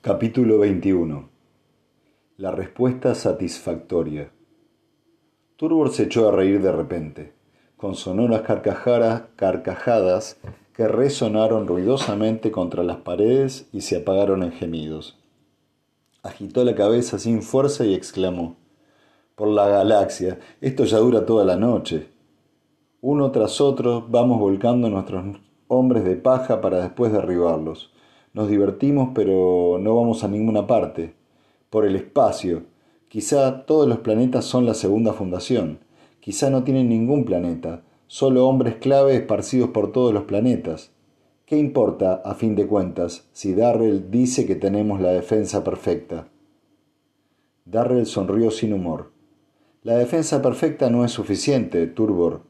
Capítulo 21 La respuesta satisfactoria Turbor se echó a reír de repente, con sonoras carcajadas que resonaron ruidosamente contra las paredes y se apagaron en gemidos. Agitó la cabeza sin fuerza y exclamó Por la galaxia, esto ya dura toda la noche. Uno tras otro vamos volcando nuestros hombres de paja para después derribarlos nos divertimos, pero no vamos a ninguna parte. Por el espacio. Quizá todos los planetas son la segunda fundación. Quizá no tienen ningún planeta, solo hombres clave esparcidos por todos los planetas. ¿Qué importa, a fin de cuentas, si Darrell dice que tenemos la defensa perfecta? Darrell sonrió sin humor. La defensa perfecta no es suficiente, Turbor.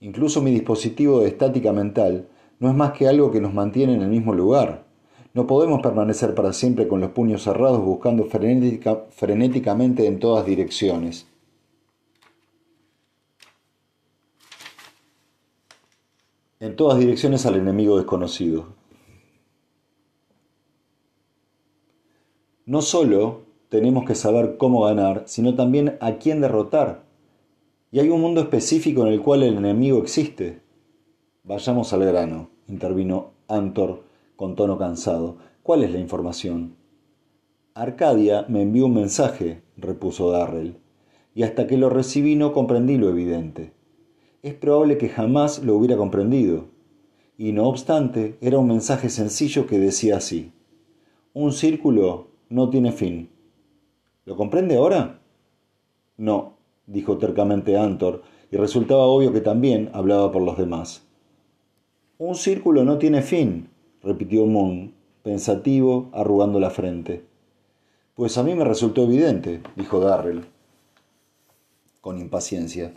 Incluso mi dispositivo de estática mental no es más que algo que nos mantiene en el mismo lugar. No podemos permanecer para siempre con los puños cerrados buscando frenéticamente en todas direcciones. En todas direcciones al enemigo desconocido. No solo tenemos que saber cómo ganar, sino también a quién derrotar. Y hay un mundo específico en el cual el enemigo existe. Vayamos al grano, intervino Antor con tono cansado. ¿Cuál es la información? Arcadia me envió un mensaje, repuso Darrell, y hasta que lo recibí no comprendí lo evidente. Es probable que jamás lo hubiera comprendido. Y no obstante, era un mensaje sencillo que decía así. Un círculo no tiene fin. ¿Lo comprende ahora? No, dijo tercamente Antor, y resultaba obvio que también hablaba por los demás. Un círculo no tiene fin, repitió Moon, pensativo, arrugando la frente. Pues a mí me resultó evidente, dijo Darrell, con impaciencia.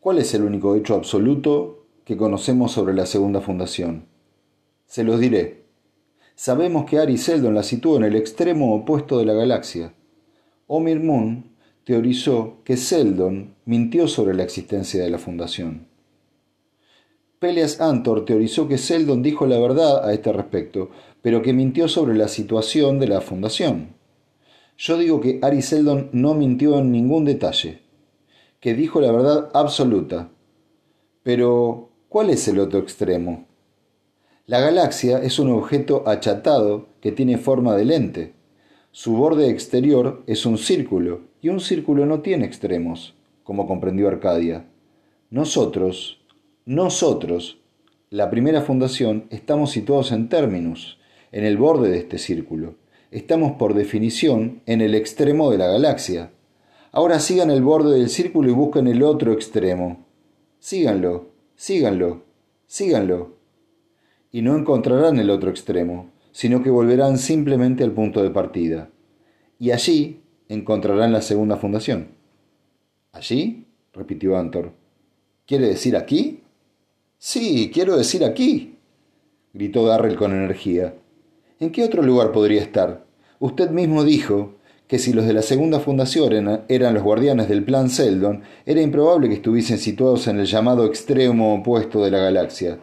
¿Cuál es el único hecho absoluto que conocemos sobre la segunda fundación? Se los diré. Sabemos que Ari Seldon la situó en el extremo opuesto de la galaxia. Omir Moon teorizó que Seldon mintió sobre la existencia de la fundación. Peleas Antor teorizó que Seldon dijo la verdad a este respecto, pero que mintió sobre la situación de la fundación. Yo digo que Ari Seldon no mintió en ningún detalle, que dijo la verdad absoluta. Pero, ¿cuál es el otro extremo? La galaxia es un objeto achatado que tiene forma de lente. Su borde exterior es un círculo, y un círculo no tiene extremos, como comprendió Arcadia. Nosotros, nosotros, la primera fundación, estamos situados en términos, en el borde de este círculo. Estamos por definición en el extremo de la galaxia. Ahora sigan el borde del círculo y busquen el otro extremo. Síganlo, síganlo, síganlo. Y no encontrarán el otro extremo, sino que volverán simplemente al punto de partida. Y allí encontrarán la segunda fundación. ¿Allí? repitió Antor. ¿Quiere decir aquí? Sí, quiero decir aquí, gritó Darrell con energía. ¿En qué otro lugar podría estar? Usted mismo dijo que si los de la segunda fundación eran los guardianes del plan Seldon, era improbable que estuviesen situados en el llamado extremo opuesto de la galaxia,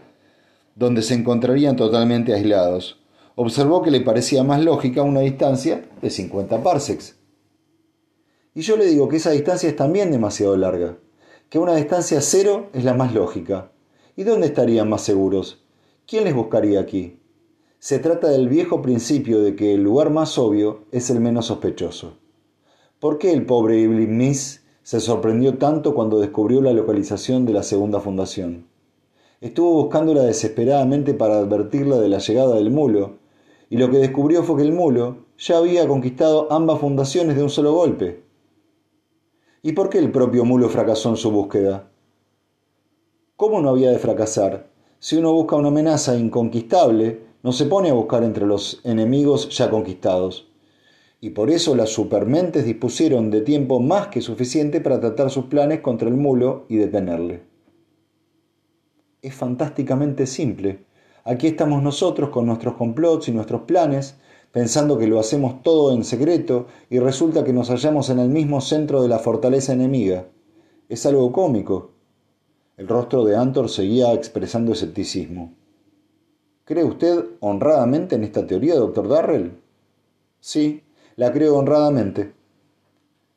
donde se encontrarían totalmente aislados. Observó que le parecía más lógica una distancia de 50 parsecs. Y yo le digo que esa distancia es también demasiado larga, que una distancia cero es la más lógica. ¿Y dónde estarían más seguros? ¿Quién les buscaría aquí? Se trata del viejo principio de que el lugar más obvio es el menos sospechoso. ¿Por qué el pobre Iblis se sorprendió tanto cuando descubrió la localización de la segunda fundación? Estuvo buscándola desesperadamente para advertirla de la llegada del mulo, y lo que descubrió fue que el mulo ya había conquistado ambas fundaciones de un solo golpe. ¿Y por qué el propio mulo fracasó en su búsqueda? ¿Cómo no había de fracasar? Si uno busca una amenaza inconquistable, no se pone a buscar entre los enemigos ya conquistados. Y por eso las supermentes dispusieron de tiempo más que suficiente para tratar sus planes contra el mulo y detenerle. Es fantásticamente simple. Aquí estamos nosotros con nuestros complots y nuestros planes, pensando que lo hacemos todo en secreto y resulta que nos hallamos en el mismo centro de la fortaleza enemiga. Es algo cómico, el rostro de Antor seguía expresando escepticismo. ¿Cree usted honradamente en esta teoría, doctor Darrell? Sí, la creo honradamente.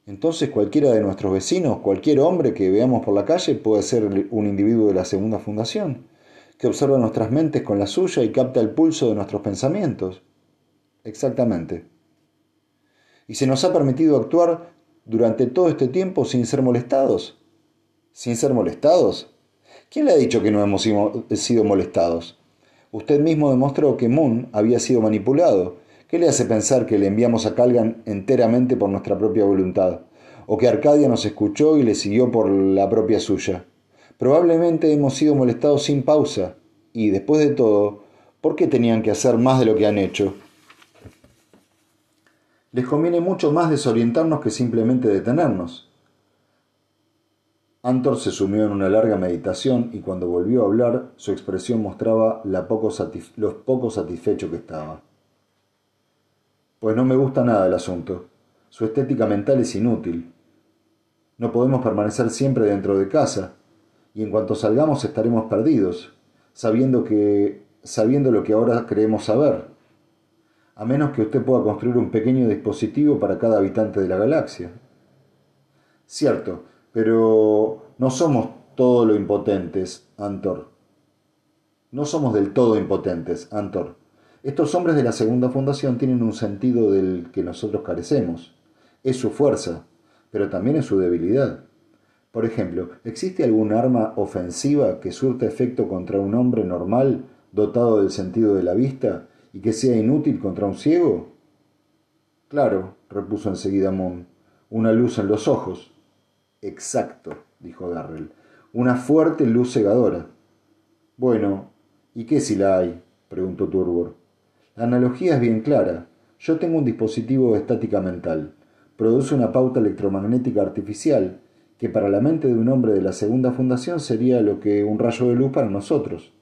Entonces cualquiera de nuestros vecinos, cualquier hombre que veamos por la calle puede ser un individuo de la segunda fundación, que observa nuestras mentes con la suya y capta el pulso de nuestros pensamientos. Exactamente. ¿Y se nos ha permitido actuar durante todo este tiempo sin ser molestados? ¿Sin ser molestados? ¿Quién le ha dicho que no hemos sido molestados? Usted mismo demostró que Moon había sido manipulado. ¿Qué le hace pensar que le enviamos a Calgan enteramente por nuestra propia voluntad? ¿O que Arcadia nos escuchó y le siguió por la propia suya? Probablemente hemos sido molestados sin pausa. Y después de todo, ¿por qué tenían que hacer más de lo que han hecho? Les conviene mucho más desorientarnos que simplemente detenernos. Antor se sumió en una larga meditación y cuando volvió a hablar su expresión mostraba la poco los poco satisfecho que estaba. Pues no me gusta nada el asunto. Su estética mental es inútil. No podemos permanecer siempre dentro de casa, y en cuanto salgamos estaremos perdidos, sabiendo que sabiendo lo que ahora creemos saber, a menos que usted pueda construir un pequeño dispositivo para cada habitante de la galaxia. Cierto, pero no somos todo lo impotentes, Antor. No somos del todo impotentes, Antor. Estos hombres de la segunda fundación tienen un sentido del que nosotros carecemos. Es su fuerza, pero también es su debilidad. Por ejemplo, ¿existe algún arma ofensiva que surta efecto contra un hombre normal dotado del sentido de la vista y que sea inútil contra un ciego? Claro, repuso enseguida Moon, una luz en los ojos. Exacto, dijo Darrell. Una fuerte luz cegadora. Bueno, ¿y qué si la hay? preguntó Turbor. La analogía es bien clara. Yo tengo un dispositivo de estática mental. Produce una pauta electromagnética artificial que para la mente de un hombre de la segunda fundación sería lo que un rayo de luz para nosotros.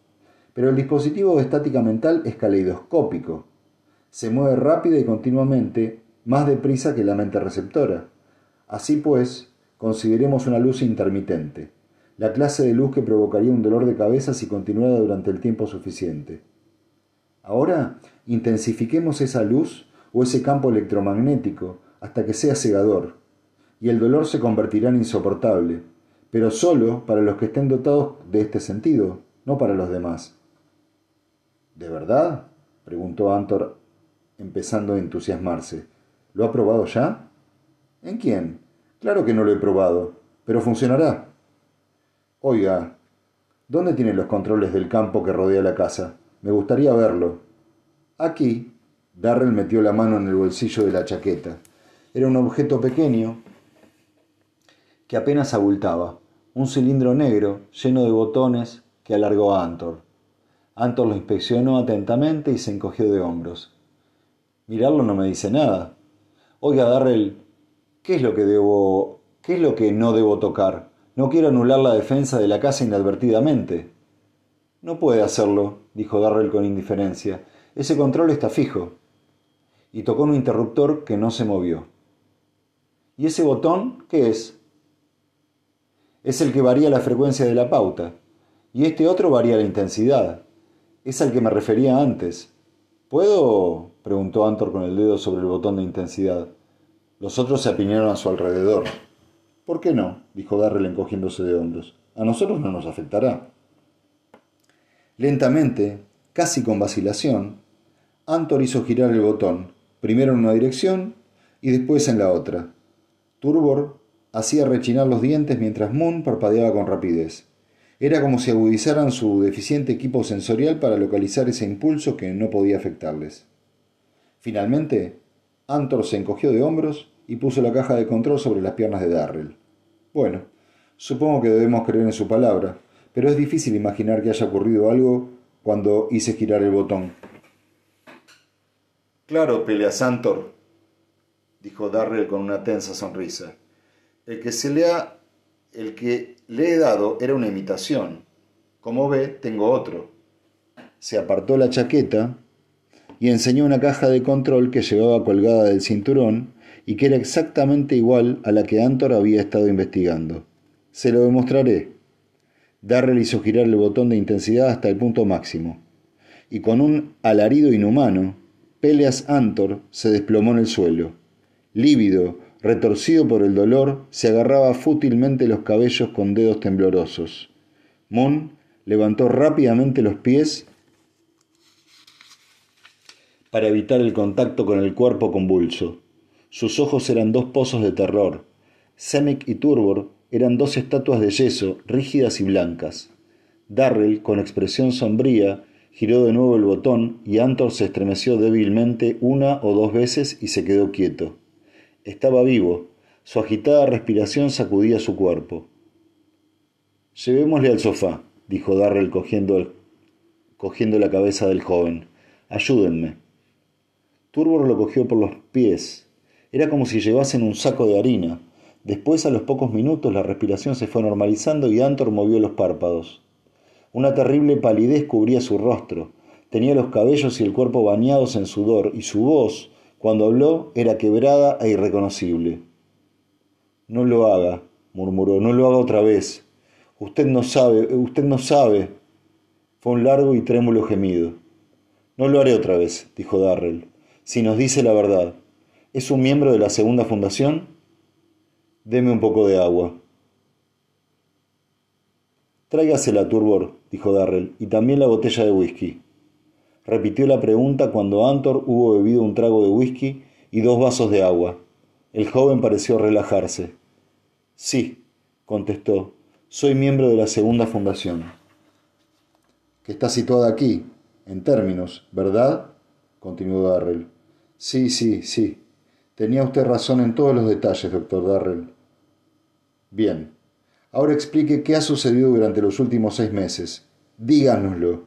Pero el dispositivo de estática mental es caleidoscópico. Se mueve rápida y continuamente, más deprisa que la mente receptora. Así pues, Consideremos una luz intermitente, la clase de luz que provocaría un dolor de cabeza si continuara durante el tiempo suficiente. Ahora, intensifiquemos esa luz o ese campo electromagnético hasta que sea cegador, y el dolor se convertirá en insoportable, pero solo para los que estén dotados de este sentido, no para los demás. ¿De verdad? preguntó Antor, empezando a entusiasmarse. ¿Lo ha probado ya? ¿En quién? Claro que no lo he probado, pero funcionará. Oiga, ¿dónde tiene los controles del campo que rodea la casa? Me gustaría verlo. Aquí. Darrell metió la mano en el bolsillo de la chaqueta. Era un objeto pequeño que apenas abultaba, un cilindro negro lleno de botones que alargó a Antor. Antor lo inspeccionó atentamente y se encogió de hombros. Mirarlo no me dice nada. Oiga, Darrell, ¿Qué es lo que debo... qué es lo que no debo tocar? No quiero anular la defensa de la casa inadvertidamente. No puede hacerlo, dijo Darrell con indiferencia. Ese control está fijo. Y tocó un interruptor que no se movió. ¿Y ese botón qué es? Es el que varía la frecuencia de la pauta. Y este otro varía la intensidad. Es al que me refería antes. ¿Puedo? preguntó Antor con el dedo sobre el botón de intensidad. Los otros se apiñaron a su alrededor. ¿Por qué no? dijo Darrell encogiéndose de hombros. A nosotros no nos afectará. Lentamente, casi con vacilación, Antor hizo girar el botón, primero en una dirección y después en la otra. Turbor hacía rechinar los dientes mientras Moon parpadeaba con rapidez. Era como si agudizaran su deficiente equipo sensorial para localizar ese impulso que no podía afectarles. Finalmente, Antor se encogió de hombros y puso la caja de control sobre las piernas de Darrell. Bueno, supongo que debemos creer en su palabra, pero es difícil imaginar que haya ocurrido algo cuando hice girar el botón. Claro, Peleas Antor, dijo Darrell con una tensa sonrisa. El que se le ha. el que le he dado era una imitación. Como ve, tengo otro. Se apartó la chaqueta y enseñó una caja de control que llevaba colgada del cinturón y que era exactamente igual a la que Antor había estado investigando. Se lo demostraré. Darrell hizo girar el botón de intensidad hasta el punto máximo, y con un alarido inhumano, Peleas Antor se desplomó en el suelo. Lívido, retorcido por el dolor, se agarraba fútilmente los cabellos con dedos temblorosos. Moon levantó rápidamente los pies para evitar el contacto con el cuerpo convulso. Sus ojos eran dos pozos de terror. Semic y Turbor eran dos estatuas de yeso, rígidas y blancas. Darrell, con expresión sombría, giró de nuevo el botón y Antor se estremeció débilmente una o dos veces y se quedó quieto. Estaba vivo. Su agitada respiración sacudía su cuerpo. Llevémosle al sofá, dijo Darrell cogiendo la cabeza del joven. Ayúdenme. Turbor lo cogió por los pies. Era como si llevasen un saco de harina. Después, a los pocos minutos, la respiración se fue normalizando y Antor movió los párpados. Una terrible palidez cubría su rostro. Tenía los cabellos y el cuerpo bañados en sudor, y su voz, cuando habló, era quebrada e irreconocible. No lo haga, murmuró, no lo haga otra vez. Usted no sabe, usted no sabe. Fue un largo y trémulo gemido. No lo haré otra vez, dijo Darrell si nos dice la verdad. ¿Es un miembro de la segunda fundación? Deme un poco de agua. Tráigasela, Turbor, dijo Darrell, y también la botella de whisky. Repitió la pregunta cuando Antor hubo bebido un trago de whisky y dos vasos de agua. El joven pareció relajarse. Sí, contestó, soy miembro de la segunda fundación. Que está situada aquí, en términos, ¿verdad? Continuó Darrell. Sí, sí, sí. Tenía usted razón en todos los detalles, doctor Darrell. Bien. Ahora explique qué ha sucedido durante los últimos seis meses. Díganoslo.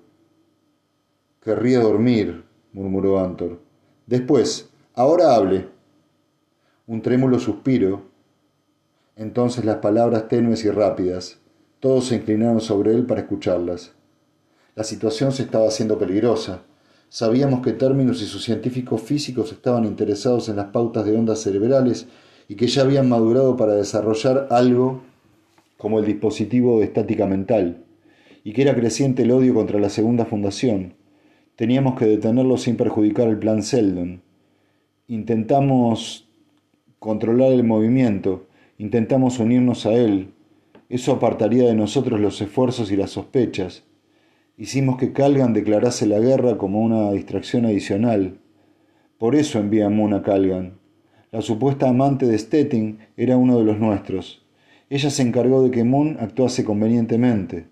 Querría dormir, murmuró Antor. Después, ahora hable. Un trémulo suspiro. Entonces las palabras tenues y rápidas. Todos se inclinaron sobre él para escucharlas. La situación se estaba haciendo peligrosa. Sabíamos que Términos y sus científicos físicos estaban interesados en las pautas de ondas cerebrales y que ya habían madurado para desarrollar algo como el dispositivo de estática mental, y que era creciente el odio contra la segunda fundación. Teníamos que detenerlo sin perjudicar el plan Seldon. Intentamos controlar el movimiento, intentamos unirnos a él. Eso apartaría de nosotros los esfuerzos y las sospechas. Hicimos que Calgan declarase la guerra como una distracción adicional. Por eso enviamos a Calgan. La supuesta amante de Stettin era uno de los nuestros. Ella se encargó de que Moon actuase convenientemente.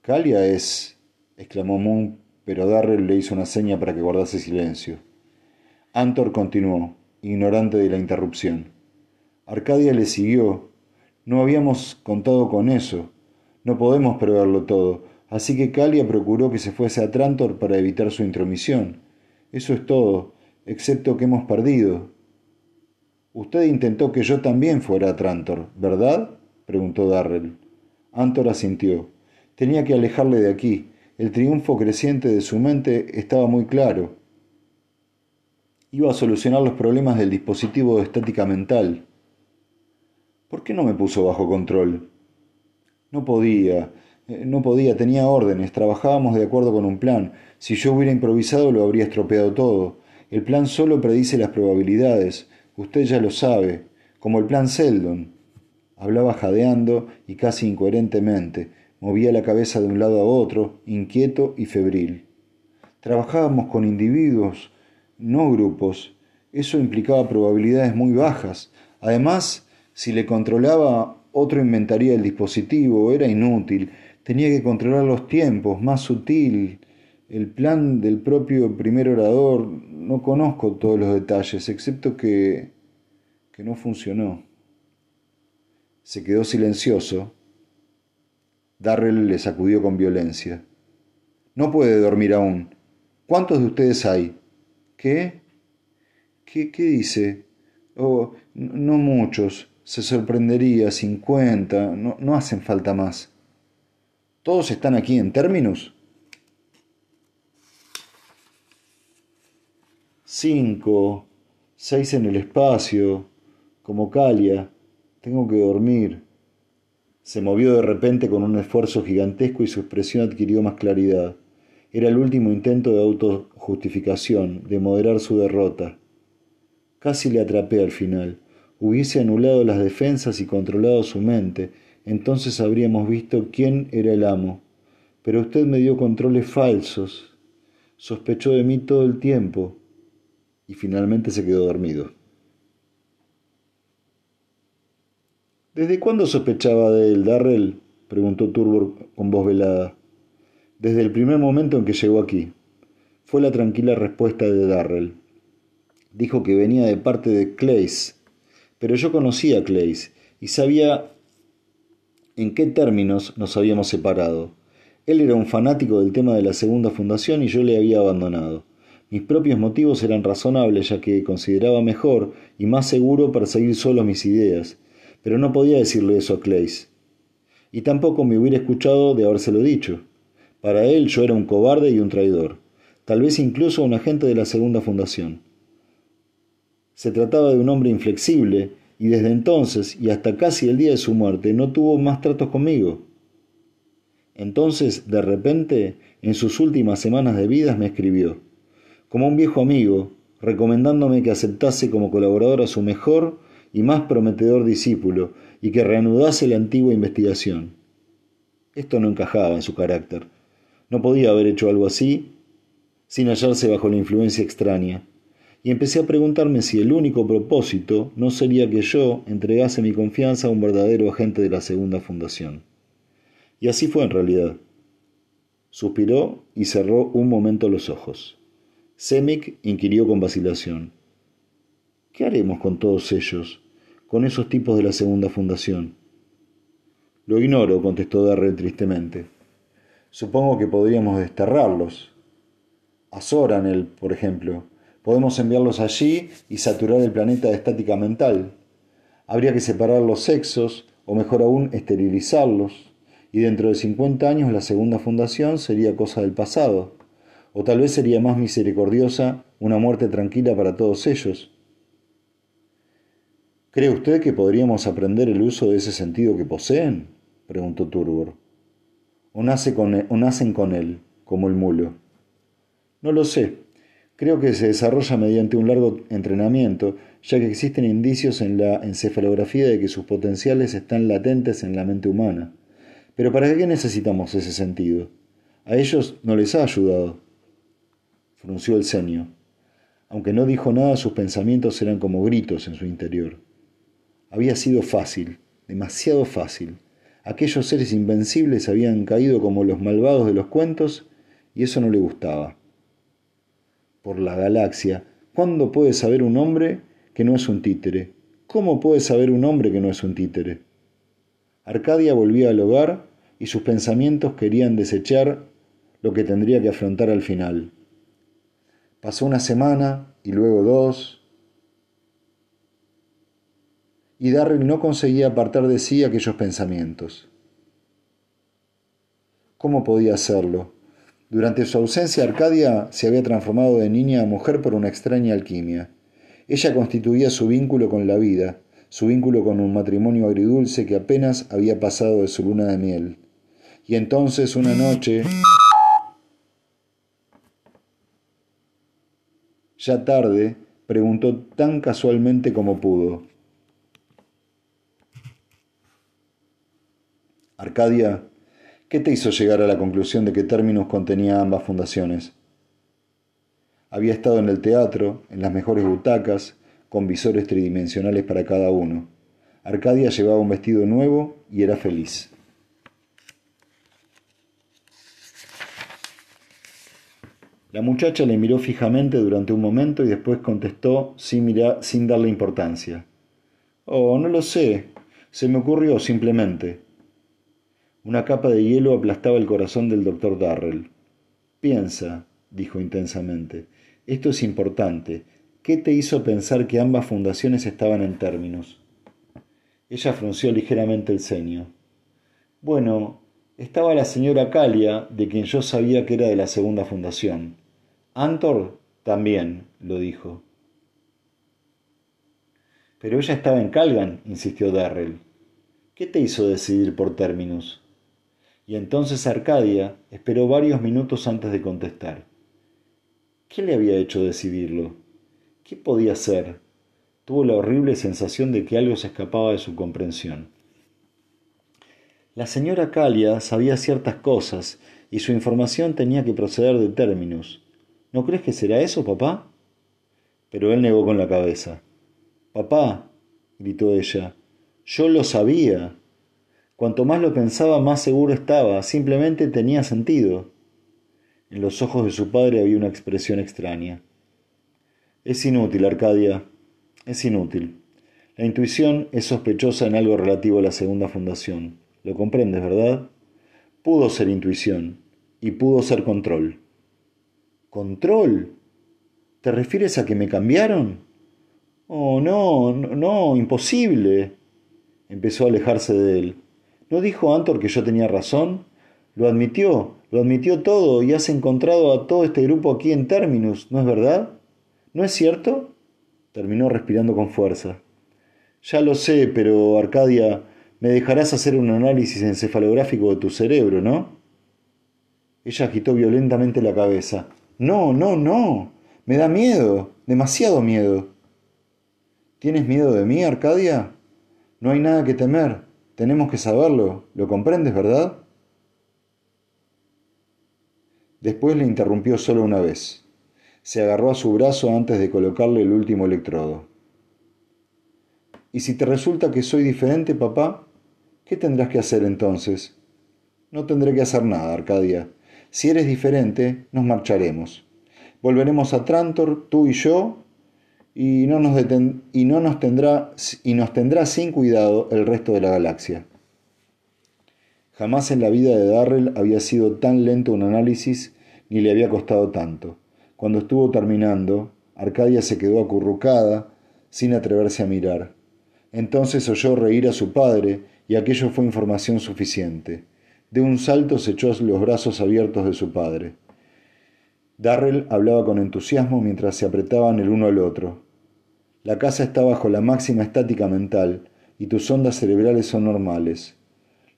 Calia es. exclamó Moon, pero Darrell le hizo una seña para que guardase silencio. Antor continuó, ignorante de la interrupción. Arcadia le siguió. No habíamos contado con eso. No podemos preverlo todo Así que Calia procuró que se fuese a Trantor para evitar su intromisión. Eso es todo, excepto que hemos perdido. Usted intentó que yo también fuera a Trantor, ¿verdad? preguntó Darrell. Antor asintió. Tenía que alejarle de aquí. El triunfo creciente de su mente estaba muy claro. Iba a solucionar los problemas del dispositivo de estática mental. ¿Por qué no me puso bajo control? No podía. Eh, no podía, tenía órdenes, trabajábamos de acuerdo con un plan. Si yo hubiera improvisado lo habría estropeado todo. El plan solo predice las probabilidades. Usted ya lo sabe, como el plan Seldon. Hablaba jadeando y casi incoherentemente. Movía la cabeza de un lado a otro, inquieto y febril. Trabajábamos con individuos, no grupos. Eso implicaba probabilidades muy bajas. Además, si le controlaba, otro inventaría el dispositivo. Era inútil tenía que controlar los tiempos, más sutil, el plan del propio primer orador, no conozco todos los detalles, excepto que, que no funcionó. Se quedó silencioso. Darrell le sacudió con violencia. No puede dormir aún. ¿Cuántos de ustedes hay? ¿Qué? ¿Qué, qué dice? Oh, no muchos. Se sorprendería. Cincuenta. No, no hacen falta más. ¿Todos están aquí en términos? Cinco, seis en el espacio, como Calia. Tengo que dormir. Se movió de repente con un esfuerzo gigantesco y su expresión adquirió más claridad. Era el último intento de autojustificación, de moderar su derrota. Casi le atrapé al final. Hubiese anulado las defensas y controlado su mente, entonces habríamos visto quién era el amo. Pero usted me dio controles falsos. Sospechó de mí todo el tiempo y finalmente se quedó dormido. ¿Desde cuándo sospechaba de él, Darrell? preguntó Turbor con voz velada. Desde el primer momento en que llegó aquí. Fue la tranquila respuesta de Darrell. Dijo que venía de parte de Clays, pero yo conocía a Clays y sabía en qué términos nos habíamos separado. Él era un fanático del tema de la segunda fundación y yo le había abandonado. Mis propios motivos eran razonables, ya que consideraba mejor y más seguro perseguir solo mis ideas, pero no podía decirle eso a Clays. Y tampoco me hubiera escuchado de habérselo dicho. Para él yo era un cobarde y un traidor, tal vez incluso un agente de la segunda fundación. Se trataba de un hombre inflexible, y desde entonces y hasta casi el día de su muerte no tuvo más tratos conmigo. Entonces, de repente, en sus últimas semanas de vida me escribió como un viejo amigo, recomendándome que aceptase como colaborador a su mejor y más prometedor discípulo y que reanudase la antigua investigación. Esto no encajaba en su carácter. No podía haber hecho algo así sin hallarse bajo la influencia extraña, y empecé a preguntarme si el único propósito no sería que yo entregase mi confianza a un verdadero agente de la segunda fundación. Y así fue en realidad. Suspiró y cerró un momento los ojos. Semic inquirió con vacilación. ¿Qué haremos con todos ellos, con esos tipos de la segunda fundación? Lo ignoro, contestó Darrell tristemente. Supongo que podríamos desterrarlos. A Soranel, por ejemplo. Podemos enviarlos allí y saturar el planeta de estática mental. Habría que separar los sexos, o mejor aún, esterilizarlos. Y dentro de cincuenta años la segunda fundación sería cosa del pasado. O tal vez sería más misericordiosa una muerte tranquila para todos ellos. ¿Cree usted que podríamos aprender el uso de ese sentido que poseen? preguntó Turbor. ¿O, e-, ¿O nacen con él, como el mulo? No lo sé. Creo que se desarrolla mediante un largo entrenamiento, ya que existen indicios en la encefalografía de que sus potenciales están latentes en la mente humana. Pero ¿para qué necesitamos ese sentido? A ellos no les ha ayudado frunció el ceño. Aunque no dijo nada, sus pensamientos eran como gritos en su interior. Había sido fácil, demasiado fácil. Aquellos seres invencibles habían caído como los malvados de los cuentos y eso no le gustaba. Por la galaxia, ¿cuándo puede saber un hombre que no es un títere? ¿Cómo puede saber un hombre que no es un títere? Arcadia volvía al hogar y sus pensamientos querían desechar lo que tendría que afrontar al final. Pasó una semana y luego dos. Y Darrell no conseguía apartar de sí aquellos pensamientos. ¿Cómo podía hacerlo? Durante su ausencia, Arcadia se había transformado de niña a mujer por una extraña alquimia. Ella constituía su vínculo con la vida, su vínculo con un matrimonio agridulce que apenas había pasado de su luna de miel. Y entonces una noche Ya tarde, preguntó tan casualmente como pudo. Arcadia, ¿qué te hizo llegar a la conclusión de que Términos contenía ambas fundaciones? Había estado en el teatro, en las mejores butacas, con visores tridimensionales para cada uno. Arcadia llevaba un vestido nuevo y era feliz. La muchacha le miró fijamente durante un momento y después contestó sin, sin darle importancia. Oh, no lo sé. Se me ocurrió simplemente. Una capa de hielo aplastaba el corazón del doctor Darrell. Piensa, dijo intensamente. Esto es importante. ¿Qué te hizo pensar que ambas fundaciones estaban en términos? Ella frunció ligeramente el ceño. Bueno, estaba la señora Calia, de quien yo sabía que era de la segunda fundación. Antor también lo dijo. Pero ella estaba en Calgan, insistió Darrell. ¿Qué te hizo decidir por términos? Y entonces Arcadia esperó varios minutos antes de contestar. ¿Qué le había hecho decidirlo? ¿Qué podía ser? Tuvo la horrible sensación de que algo se escapaba de su comprensión. La señora Calia sabía ciertas cosas y su información tenía que proceder de términos. ¿No crees que será eso, papá? Pero él negó con la cabeza. Papá, gritó ella, yo lo sabía. Cuanto más lo pensaba, más seguro estaba. Simplemente tenía sentido. En los ojos de su padre había una expresión extraña. Es inútil, Arcadia. Es inútil. La intuición es sospechosa en algo relativo a la segunda fundación. Lo comprendes, ¿verdad? Pudo ser intuición y pudo ser control. ¿Control? ¿Te refieres a que me cambiaron? Oh, no, no, no imposible. Empezó a alejarse de él. ¿No dijo Antor que yo tenía razón? Lo admitió, lo admitió todo y has encontrado a todo este grupo aquí en Terminus, ¿no es verdad? ¿No es cierto? Terminó respirando con fuerza. Ya lo sé, pero Arcadia, me dejarás hacer un análisis encefalográfico de tu cerebro, ¿no? Ella agitó violentamente la cabeza. No, no, no. Me da miedo, demasiado miedo. ¿Tienes miedo de mí, Arcadia? No hay nada que temer. Tenemos que saberlo. ¿Lo comprendes, verdad? Después le interrumpió solo una vez. Se agarró a su brazo antes de colocarle el último electrodo. ¿Y si te resulta que soy diferente, papá? ¿Qué tendrás que hacer entonces? No tendré que hacer nada, Arcadia. Si eres diferente, nos marcharemos. Volveremos a Trantor, tú y yo, y no nos, y no nos tendrá y nos tendrá sin cuidado el resto de la galaxia. Jamás en la vida de Darrell había sido tan lento un análisis ni le había costado tanto. Cuando estuvo terminando, Arcadia se quedó acurrucada, sin atreverse a mirar. Entonces oyó reír a su padre y aquello fue información suficiente. De un salto se echó los brazos abiertos de su padre. Darrell hablaba con entusiasmo mientras se apretaban el uno al otro. La casa está bajo la máxima estática mental y tus ondas cerebrales son normales.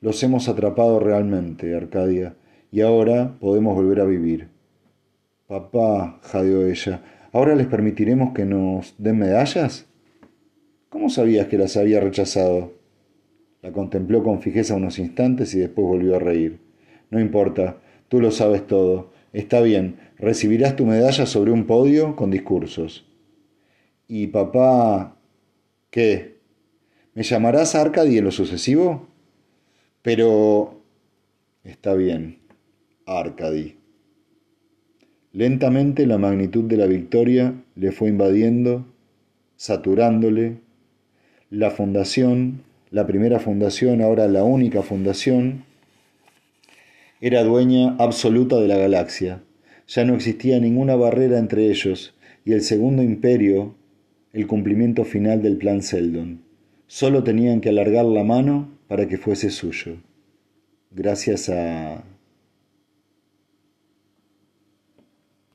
Los hemos atrapado realmente, Arcadia, y ahora podemos volver a vivir. Papá, jadeó ella, ¿ahora les permitiremos que nos den medallas? ¿Cómo sabías que las había rechazado? La contempló con fijeza unos instantes y después volvió a reír. No importa, tú lo sabes todo. Está bien, recibirás tu medalla sobre un podio con discursos. ¿Y papá... qué? ¿Me llamarás Arcadi en lo sucesivo? Pero... Está bien, Arcadi. Lentamente la magnitud de la victoria le fue invadiendo, saturándole. La fundación la primera fundación, ahora la única fundación, era dueña absoluta de la galaxia. Ya no existía ninguna barrera entre ellos y el segundo imperio, el cumplimiento final del plan Seldon. Solo tenían que alargar la mano para que fuese suyo. Gracias a